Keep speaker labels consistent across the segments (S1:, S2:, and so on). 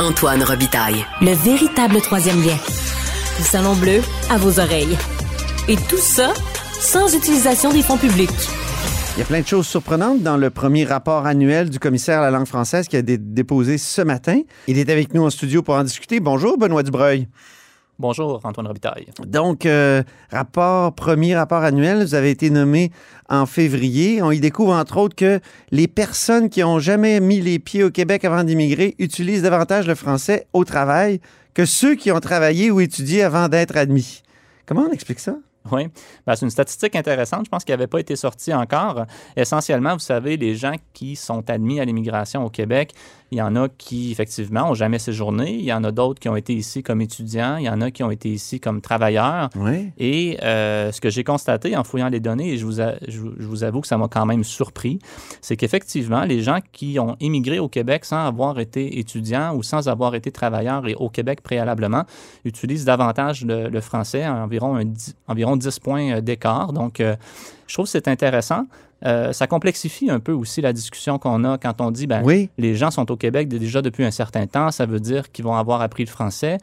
S1: Antoine Robitaille.
S2: Le véritable troisième lien. Le Salon Bleu à vos oreilles. Et tout ça sans utilisation des fonds publics.
S3: Il y a plein de choses surprenantes dans le premier rapport annuel du commissaire à la langue française qui a été déposé ce matin. Il est avec nous en studio pour en discuter. Bonjour, Benoît Dubreuil.
S4: Bonjour, Antoine Robitaille.
S3: Donc, euh, rapport, premier rapport annuel, vous avez été nommé en février. On y découvre, entre autres, que les personnes qui ont jamais mis les pieds au Québec avant d'immigrer utilisent davantage le français au travail que ceux qui ont travaillé ou étudié avant d'être admis. Comment on explique ça?
S4: Oui, ben, c'est une statistique intéressante. Je pense qu'elle n'avait pas été sortie encore. Essentiellement, vous savez, les gens qui sont admis à l'immigration au Québec, il y en a qui, effectivement, n'ont jamais séjourné. Il y en a d'autres qui ont été ici comme étudiants. Il y en a qui ont été ici comme travailleurs.
S3: Oui.
S4: Et euh, ce que j'ai constaté en fouillant les données, et je vous, a- je, je vous avoue que ça m'a quand même surpris, c'est qu'effectivement, les gens qui ont immigré au Québec sans avoir été étudiants ou sans avoir été travailleurs et au Québec préalablement utilisent davantage le, le français, environ, un environ 10 points euh, d'écart. Donc, euh, je trouve que c'est intéressant. Euh, ça complexifie un peu aussi la discussion qu'on a quand on dit ben,
S3: Oui.
S4: les gens sont au Québec déjà depuis un certain temps, ça veut dire qu'ils vont avoir appris le français.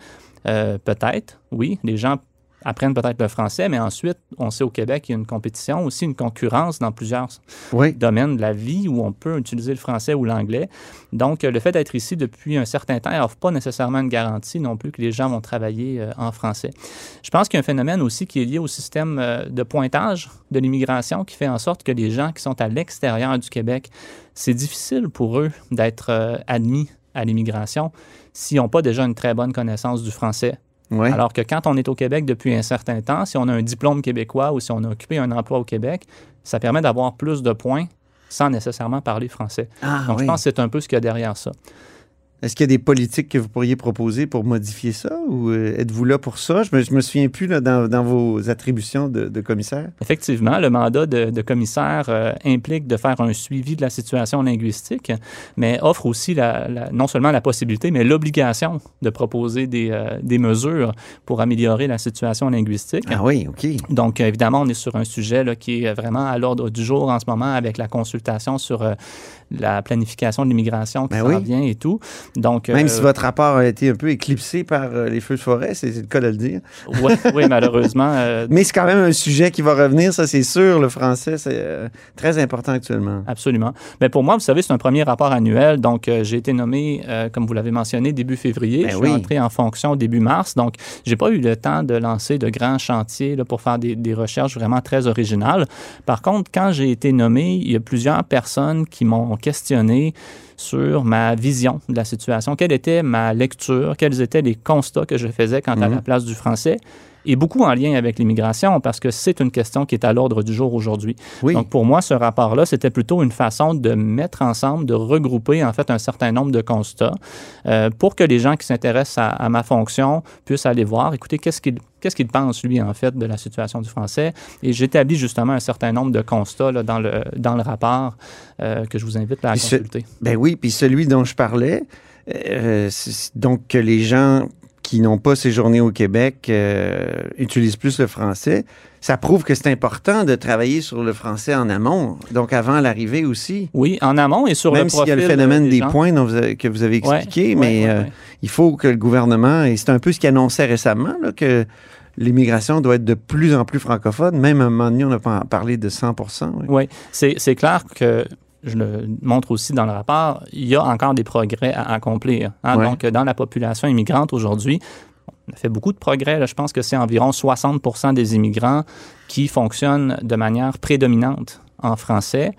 S4: Euh, peut-être, oui, les gens apprennent peut-être le français, mais ensuite, on sait au Québec qu'il y a une compétition, aussi une concurrence dans plusieurs
S3: Oui.
S4: domaines de la vie où on peut utiliser le français ou l'anglais. Donc, le fait d'être ici depuis un certain temps n'offre pas nécessairement une garantie non plus que les gens vont travailler euh, en français. Je pense qu'il y a un phénomène aussi qui est lié au système euh, de pointage de l'immigration qui fait en sorte que les gens qui sont à l'extérieur du Québec, c'est difficile pour eux d'être euh, admis à l'immigration s'ils n'ont pas déjà une très bonne connaissance du français. Alors que quand on est au Québec depuis un certain temps, si on a un diplôme québécois ou si on a occupé un emploi au Québec, ça permet d'avoir plus de points sans nécessairement parler français.
S3: Ah,
S4: Donc,
S3: oui.
S4: je pense que c'est un peu ce qu'il y a derrière ça.
S3: Est-ce qu'il y a des politiques que vous pourriez proposer pour modifier ça ou euh, êtes-vous là pour ça? Je me, je me souviens plus là, dans, dans vos attributions de, de commissaire.
S4: Effectivement, le mandat de, de commissaire euh, implique de faire un suivi de la situation linguistique, mais offre aussi la- la- non seulement la possibilité, mais l'obligation de proposer des, euh, des mesures pour améliorer la situation linguistique.
S3: Ah oui, OK.
S4: Donc, évidemment, on est sur un sujet là, qui est vraiment à l'ordre du jour en ce moment avec la consultation sur euh, la planification de l'immigration qui
S3: Ben
S4: s'en
S3: oui.
S4: vient et tout. Donc,
S3: Même
S4: euh,
S3: si votre rapport a été un peu éclipsé par euh, les feux de forêt, c'est le cas de le dire.
S4: ouais, oui, malheureusement, euh,
S3: Mais c'est quand même un sujet qui va revenir, ça c'est sûr. Le français, c'est euh, très important actuellement.
S4: Absolument. Mais pour moi, vous savez, c'est un premier rapport annuel. Donc, euh, j'ai été nommé, euh, comme vous l'avez mentionné, début février.
S3: Ben
S4: je suis entré en fonction début mars. Donc, j'ai pas eu le temps de lancer de grands chantiers là, pour faire des, des recherches vraiment très originales. Par contre, quand j'ai été nommé, il y a plusieurs personnes qui m'ont questionné sur ma vision de la situation, quelle était ma lecture, quels étaient les constats que je faisais quant à
S3: Mhm.
S4: la place du français, et beaucoup en lien avec l'immigration, parce que c'est une question qui est à l'ordre du jour aujourd'hui.
S3: Oui.
S4: Donc, pour moi, ce rapport-là, c'était plutôt une façon de mettre ensemble, de regrouper, en fait, un certain nombre de constats euh, pour que les gens qui s'intéressent à, à ma fonction puissent aller voir, écoutez, qu'est-ce qu'il qu'est-ce qu'il pense, lui, en fait, de la situation du français. Et j'établis justement un certain nombre de constats là, dans, le, dans le rapport euh, que je vous invite là, à
S3: Puis ce-
S4: consulter.
S3: Ben oui, puis celui dont je parlais, euh, donc que les gens qui n'ont pas séjourné au Québec euh, utilisent plus le français, ça prouve que c'est important de travailler sur le français en amont, donc avant l'arrivée aussi.
S4: Oui, en amont et sur
S3: Même
S4: le
S3: s'il y
S4: profil
S3: a le phénomène
S4: euh,
S3: des
S4: gens.
S3: points dont vous avez- que vous avez expliqué,
S4: ouais,
S3: mais
S4: ouais,
S3: euh, il faut que le gouvernement, et c'est un peu ce qu'il annonçait récemment, là, que l'immigration doit être de plus en plus francophone. Même à un moment donné, on a pas parlé de 100 oui.
S4: Oui, c'est clair que je le montre aussi dans le rapport, il y a encore des progrès à accomplir. hein.
S3: Ouais.
S4: Donc, dans la population immigrante aujourd'hui, on a fait beaucoup de progrès. là. Je pense que c'est environ 60% des immigrants qui fonctionnent de manière prédominante en français.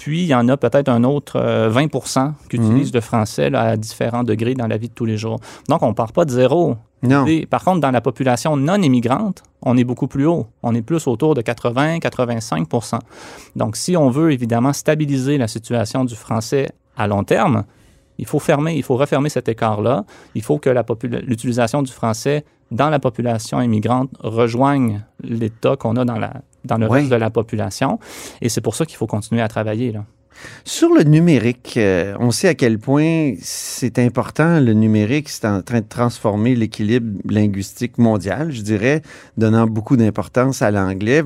S4: Puis, il y en a peut-être un autre euh, 20% qui
S3: Mhm.
S4: utilisent le français là, à différents degrés dans la vie de tous les jours. Donc, on ne part pas de zéro.
S3: Non.
S4: Et par contre, dans la population non immigrante, on est beaucoup plus haut. On est plus autour de 80-85 Donc, si on veut évidemment stabiliser la situation du français à long terme, il faut fermer, il faut refermer cet écart-là. Il faut que l'utilisation du français dans la population immigrante rejoigne l'état qu'on a dans, la, dans le reste de la population. Et c'est pour ça qu'il faut continuer à travailler. Là.
S3: Sur le numérique, euh, on sait à quel point c'est important. Le numérique, c'est en train de transformer l'équilibre linguistique mondial, je dirais, donnant beaucoup d'importance à l'anglais.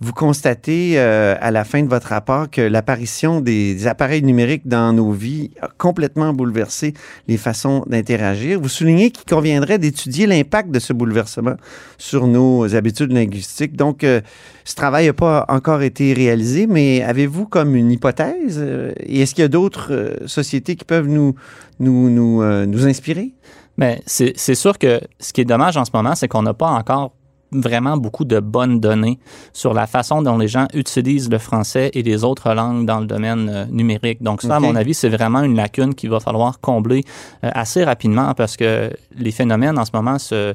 S3: Vous constatez euh, à la fin de votre rapport que l'apparition des, appareils numériques dans nos vies a complètement bouleversé les façons d'interagir. Vous soulignez qu'il conviendrait d'étudier l'impact de ce bouleversement sur nos habitudes linguistiques. Donc, euh, ce travail n'a pas encore été réalisé, mais avez-vous comme une hypothèse? Euh, et est-ce qu'il y a d'autres euh, sociétés qui peuvent nous, nous, nous, euh, nous inspirer?
S4: Mais c'est sûr que ce qui est dommage en ce moment, c'est qu'on n'a pas encore vraiment beaucoup de bonnes données sur la façon dont les gens utilisent le français et les autres langues dans le domaine euh, numérique. Donc ça, okay. à mon avis, c'est vraiment une lacune qu'il va falloir combler euh, assez rapidement parce que les phénomènes en ce moment se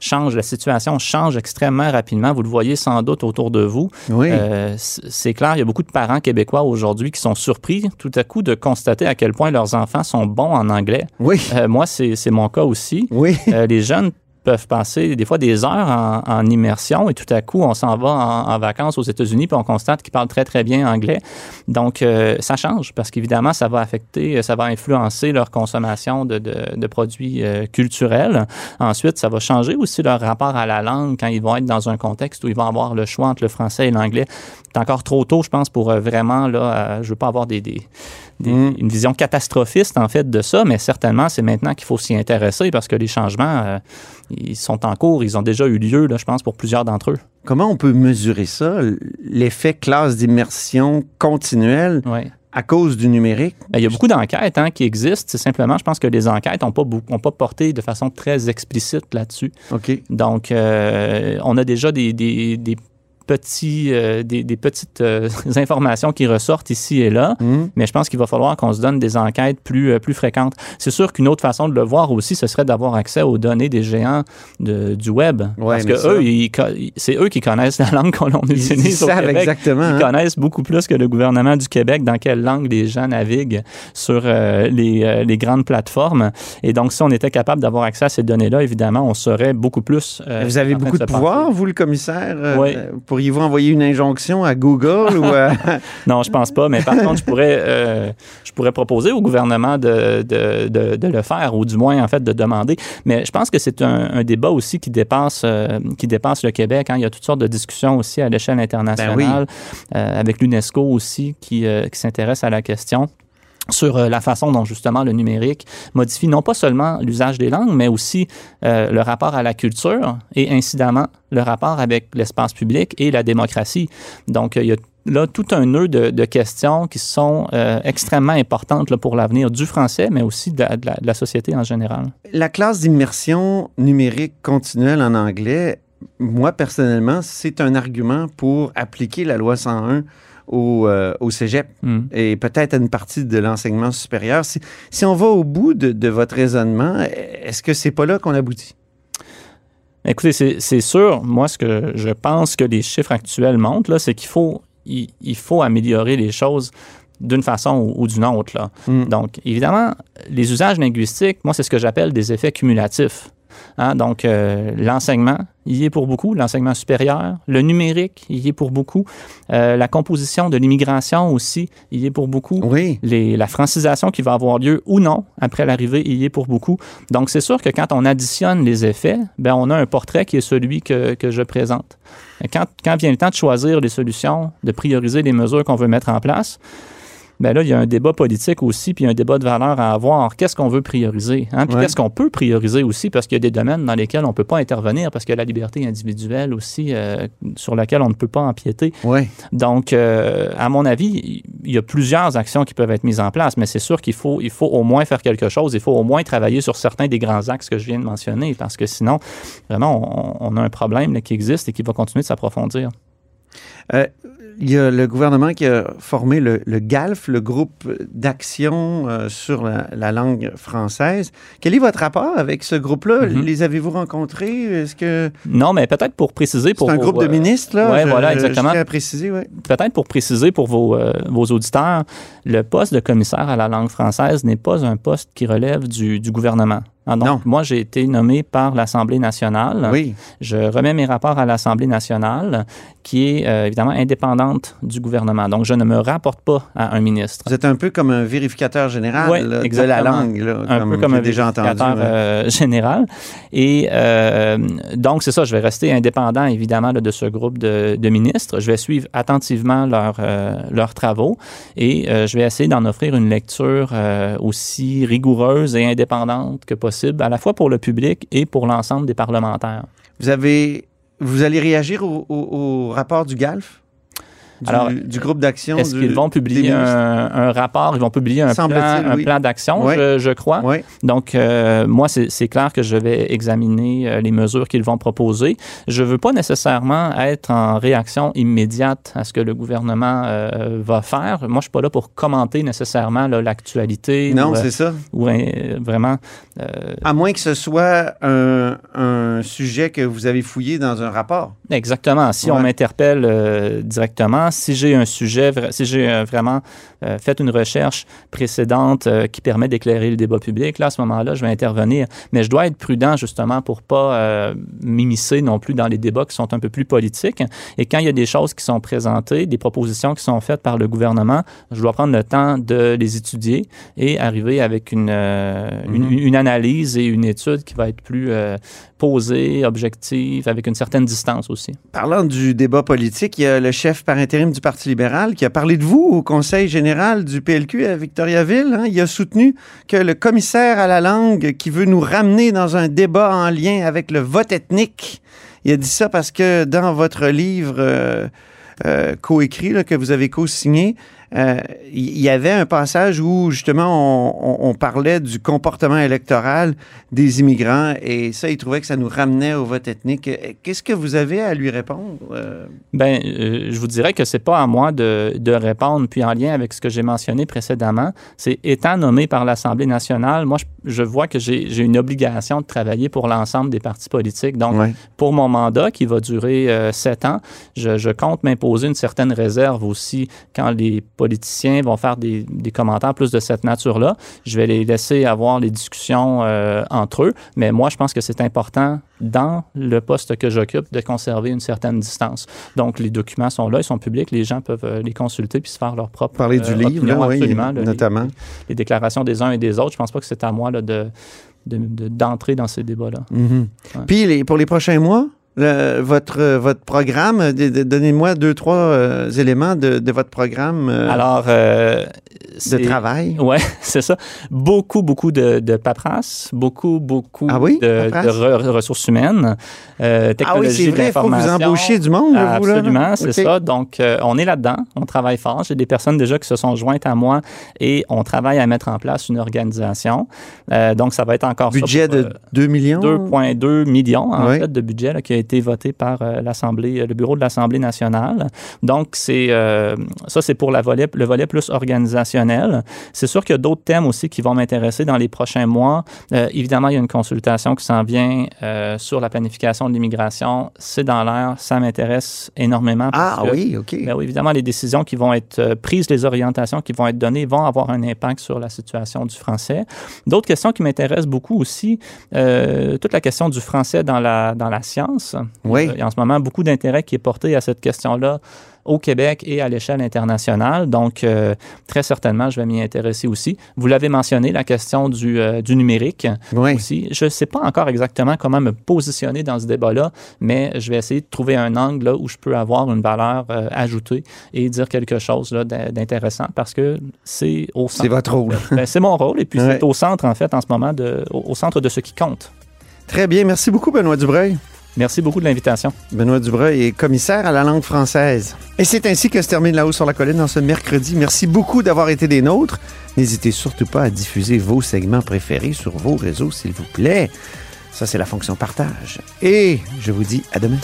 S4: change, la situation change extrêmement rapidement. Vous le voyez sans doute autour de vous.
S3: Oui.
S4: Euh, c'est clair, il y a beaucoup de parents québécois aujourd'hui qui sont surpris tout à coup de constater à quel point leurs enfants sont bons en anglais.
S3: Oui.
S4: Euh, moi, c'est mon cas aussi.
S3: Oui.
S4: Euh, les jeunes peuvent passer des fois des heures en, en immersion et tout à coup, on s'en va en, vacances aux États-Unis puis on constate qu'ils parlent très, très bien anglais. Donc, euh, ça change parce qu'évidemment, ça va affecter, ça va influencer leur consommation de, de, de produits euh, culturels. Ensuite, ça va changer aussi leur rapport à la langue quand ils vont être dans un contexte où ils vont avoir le choix entre le français et l'anglais. C'est encore trop tôt, je pense, pour euh, vraiment, là, je veux pas avoir des, des des, mmh. une vision catastrophiste en fait de ça, mais certainement c'est maintenant qu'il faut s'y intéresser parce que les changements euh, ils sont en cours, ils ont déjà eu lieu, là, je pense, pour plusieurs d'entre eux.
S3: Comment on peut mesurer ça, l'effet classe d'immersion continuelle
S4: ouais.
S3: à cause du numérique?
S4: Il y a beaucoup d'enquêtes hein, qui existent. C'est simplement, je pense que les enquêtes n'ont pas, ont pas porté de façon très explicite là-dessus.
S3: OK.
S4: Donc, euh, on a déjà des, des, des petits, euh, des, des, petites euh, informations qui ressortent ici et là,
S3: mmh.
S4: mais je pense qu'il va falloir qu'on se donne des enquêtes plus, euh, plus fréquentes. C'est sûr qu'une autre façon de le voir aussi, ce serait d'avoir accès aux données des géants de, du web.
S3: Ouais,
S4: parce que eux, c'est eux qui connaissent la langue qu'on utilise
S3: ils
S4: au
S3: savent
S4: Québec.
S3: exactement.
S4: Ils
S3: hein?
S4: connaissent beaucoup plus que le gouvernement du Québec dans quelle langue les gens naviguent sur les, les, grandes plateformes. Et donc, si on était capable d'avoir accès à ces données-là, évidemment, on serait beaucoup plus...
S3: vous avez beaucoup de, de pouvoir, vous, le commissaire?
S4: Oui.
S3: Pourriez-vous envoyer une injonction à Google ou à...
S4: Non, je pense pas, mais par contre, je pourrais, euh, je pourrais proposer au gouvernement de, de, de, de, le faire, ou du moins, en fait, de demander. Mais je pense que c'est un, un, débat aussi qui dépasse, euh, qui dépasse le Québec. Hein. Il y a toutes sortes de discussions aussi à l'échelle internationale,
S3: ben oui.
S4: euh, avec l'UNESCO aussi, qui, qui s'intéresse à la question sur euh, la façon dont justement le numérique modifie non pas seulement l'usage des langues, mais aussi euh, le rapport à la culture et incidemment le rapport avec l'espace public et la démocratie. Donc, il y a là tout un nœud de, questions qui sont euh, extrêmement importantes pour l'avenir du français, mais aussi de de la, société en général.
S3: La classe d'immersion numérique continuelle en anglais, moi personnellement, c'est un argument pour appliquer la loi 101 au, euh, au cégep
S4: mm.
S3: et peut-être à une partie de l'enseignement supérieur. Si, si, on va au bout de, de votre raisonnement, est-ce que c'est pas là qu'on aboutit?
S4: Écoutez, c'est sûr, moi, ce que je pense que les chiffres actuels montrent, c'est qu'il faut, il, il, faut améliorer les choses d'une façon ou, ou d'une autre. Là.
S3: Mm.
S4: Donc, évidemment, les usages linguistiques, moi, c'est ce que j'appelle des effets cumulatifs. Hein, donc, euh, l'enseignement, il y est pour beaucoup, l'enseignement supérieur, le numérique, il y est pour beaucoup, euh, la composition de l'immigration aussi, il y est pour beaucoup,
S3: oui.
S4: Les, la francisation qui va avoir lieu ou non après l'arrivée, il y est pour beaucoup. Donc, c'est sûr que quand on additionne les effets, ben, on a un portrait qui est celui que, que je présente. Quand, quand vient le temps de choisir les solutions, de prioriser les mesures qu'on veut mettre en place, ben là, il y a un débat politique aussi, puis un débat de valeur à avoir. Qu'est-ce qu'on veut prioriser? Hein? Puis
S3: ouais.
S4: qu'est-ce qu'on peut prioriser aussi? Parce qu'il y a des domaines dans lesquels on ne peut pas intervenir, parce qu'il y a la liberté individuelle aussi, euh, sur laquelle on ne peut pas empiéter.
S3: Ouais.
S4: Donc, euh, à mon avis, il y a plusieurs actions qui peuvent être mises en place, mais c'est sûr qu'il faut, il faut au moins faire quelque chose. Il faut au moins travailler sur certains des grands axes que je viens de mentionner, parce que sinon, vraiment, on, on a un problème là, qui existe et qui va continuer de s'approfondir.
S3: Euh, il y a le gouvernement qui a formé le, le GALF, le groupe d'action euh, sur la, la, langue française. Quel est votre rapport avec ce groupe-là? Mm -hmm. Les avez-vous rencontrés? Est-ce que...
S4: Non, mais peut-être pour préciser...
S3: C'est un
S4: vos,
S3: groupe de ministres, là?
S4: Oui, voilà, exactement.
S3: Je à préciser, oui.
S4: Peut-être pour préciser pour vos, euh, vos auditeurs, le poste de commissaire à la langue française n'est pas un poste qui relève du, du gouvernement. Ah, donc,
S3: Non.
S4: moi, j'ai été nommé par l'Assemblée nationale.
S3: Oui.
S4: Je remets mes rapports à l'Assemblée nationale, qui est euh, évidemment indépendante du gouvernement. Donc, je ne me rapporte pas à un ministre.
S3: Vous êtes un peu comme un vérificateur général
S4: Ouais,
S3: là, de la langue, là,
S4: un peu comme un
S3: déjà entendu.
S4: vérificateur,
S3: ouais.
S4: euh, général. Et euh, donc, c'est ça, je vais rester indépendant, évidemment, là, de ce groupe de, de ministres. Je vais suivre attentivement leurs euh, leurs travaux et je vais essayer d'en offrir une lecture aussi rigoureuse et indépendante que possible, à la fois pour le public et pour l'ensemble des parlementaires.
S3: Vous avez, vous allez réagir au, au- rapport du GALF? Du,
S4: Alors,
S3: du groupe d'action?
S4: Est-ce qu'ils vont publier un, un rapport? Ils vont publier un plan, un plan d'action, je, je crois.
S3: Oui.
S4: Donc, euh, moi, c'est clair que je vais examiner euh, les mesures qu'ils vont proposer. Je veux pas nécessairement être en réaction immédiate à ce que le gouvernement euh, va faire. Moi, je suis pas là pour commenter nécessairement l'actualité
S3: Non, c'est ça.
S4: ou, euh, vraiment.
S3: À moins que ce soit un, un sujet que vous avez fouillé dans un rapport.
S4: Exactement. Si on m'interpelle euh, si j'ai un sujet, si j'ai euh, vraiment euh, fait une recherche précédente euh, qui permet d'éclairer le débat public, là, à ce moment-là, je vais intervenir. Mais je dois être prudent, justement, pour pas euh, m'immiscer non plus dans les débats qui sont un peu plus politiques. Et quand il y a des choses qui sont présentées, des propositions qui sont faites par le gouvernement, je dois prendre le temps de les étudier et arriver avec une, euh, une, une analyse et une étude qui va être plus posée, objective, avec une certaine distance aussi.
S3: Parlant du débat politique, il y a le chef par intérim du Parti libéral qui a parlé de vous au Conseil général du PLQ à Victoriaville. hein. Il a soutenu que le commissaire à la langue qui veut nous ramener dans un débat en lien avec le vote ethnique, il a dit ça parce que dans votre livre euh, euh, coécrit que vous avez co-signé, euh, il y avait un passage où justement on, on- on parlait du comportement électoral des immigrants et ça, il trouvait que ça nous ramenait au vote ethnique. Euh, Qu'est-ce que vous avez à lui répondre? Euh,
S4: Ben, euh, je vous dirais que c'est pas à moi de, de répondre. Puis en lien avec ce que j'ai mentionné précédemment, c'est étant nommé par l'Assemblée nationale, moi, je, je vois que j'ai une obligation de travailler pour l'ensemble des partis politiques. Donc,
S3: ouais.
S4: pour mon mandat qui va durer euh, sept ans, je, je compte m'imposer une certaine réserve aussi quand les politiciens vont faire des, des commentaires plus de cette nature-là. Je vais les laisser avoir les discussions euh, entre eux, mais moi, je pense que c'est important dans le poste que j'occupe de conserver une certaine distance. Donc, les documents sont là, ils sont publics, les gens peuvent euh, les consulter puis se faire leur propre
S3: Parler du
S4: euh,
S3: livre,
S4: opinion,
S3: là, oui,
S4: absolument, là, les-
S3: notamment.
S4: les déclarations des uns et des autres. Je pense pas que c'est à moi là, de de- de- d'entrer dans ces débats-là.
S3: Mhm.
S4: Ouais.
S3: Puis les- pour les prochains mois, votre, euh, votre programme, donnez-moi deux, trois euh, éléments de, de votre programme euh,
S4: Alors, euh,
S3: de travail.
S4: Ouais, c'est ça. Beaucoup, beaucoup de, de paperasse, beaucoup, beaucoup
S3: Ah oui,
S4: de,
S3: paperasse?
S4: de re- ressources humaines, euh,
S3: Ah oui,
S4: technologie
S3: c'est vrai, il faut vous embauchiez du monde, là, vous, là, là.
S4: Absolument, c'est ça. Donc, on est là-dedans, on travaille fort. J'ai des personnes déjà qui se sont jointes à moi et on travaille à mettre en place une organisation. Donc, ça va être encore ça
S3: Budget
S4: pour,
S3: de
S4: euh,
S3: 2 millions?
S4: 2,2 millions en
S3: Oui.
S4: fait de budget là, qui été voté par euh, l'Assemblée, le bureau de l'Assemblée nationale. Donc c'est euh, ça c'est pour la volet, le volet plus organisationnel. C'est sûr qu'il y a d'autres thèmes aussi qui vont m'intéresser dans les prochains mois. Euh, évidemment, il y a une consultation qui s'en vient euh, sur la planification de l'immigration. C'est dans l'air, ça m'intéresse énormément.
S3: Ah
S4: que-
S3: oui, OK.
S4: ben oui, évidemment, les décisions qui vont être euh, prises, les orientations qui vont être données vont avoir un impact sur la situation du français. D'autres questions qui m'intéressent beaucoup aussi, euh, toute la question du français dans la, dans la science.
S3: Oui.
S4: Il y a en ce moment beaucoup d'intérêt qui est porté à cette question-là au Québec et à l'échelle internationale. Donc, euh, très certainement, je vais m'y intéresser aussi. Vous l'avez mentionné, la question du, euh, du numérique
S3: Oui.
S4: aussi. Je ne sais pas encore exactement comment me positionner dans ce débat-là, mais je vais essayer de trouver un angle là, où je peux avoir une valeur euh, ajoutée et dire quelque chose d'intéressant parce que c'est au centre.
S3: C'est votre rôle.
S4: Ben, c'est mon rôle et puis
S3: Ouais.
S4: c'est au centre, en fait, en ce moment, de, au, au centre de ce qui compte.
S3: Très bien. Merci beaucoup, Benoît Dubreuil.
S4: Merci beaucoup de l'invitation.
S3: Benoît Dubreuil est commissaire à la langue française. Et c'est ainsi que se termine La Haut sur la Colline dans ce mercredi. Merci beaucoup d'avoir été des nôtres. N'hésitez surtout pas à diffuser vos segments préférés sur vos réseaux, s'il vous plaît. Ça, c'est la fonction partage. Et je vous dis à demain.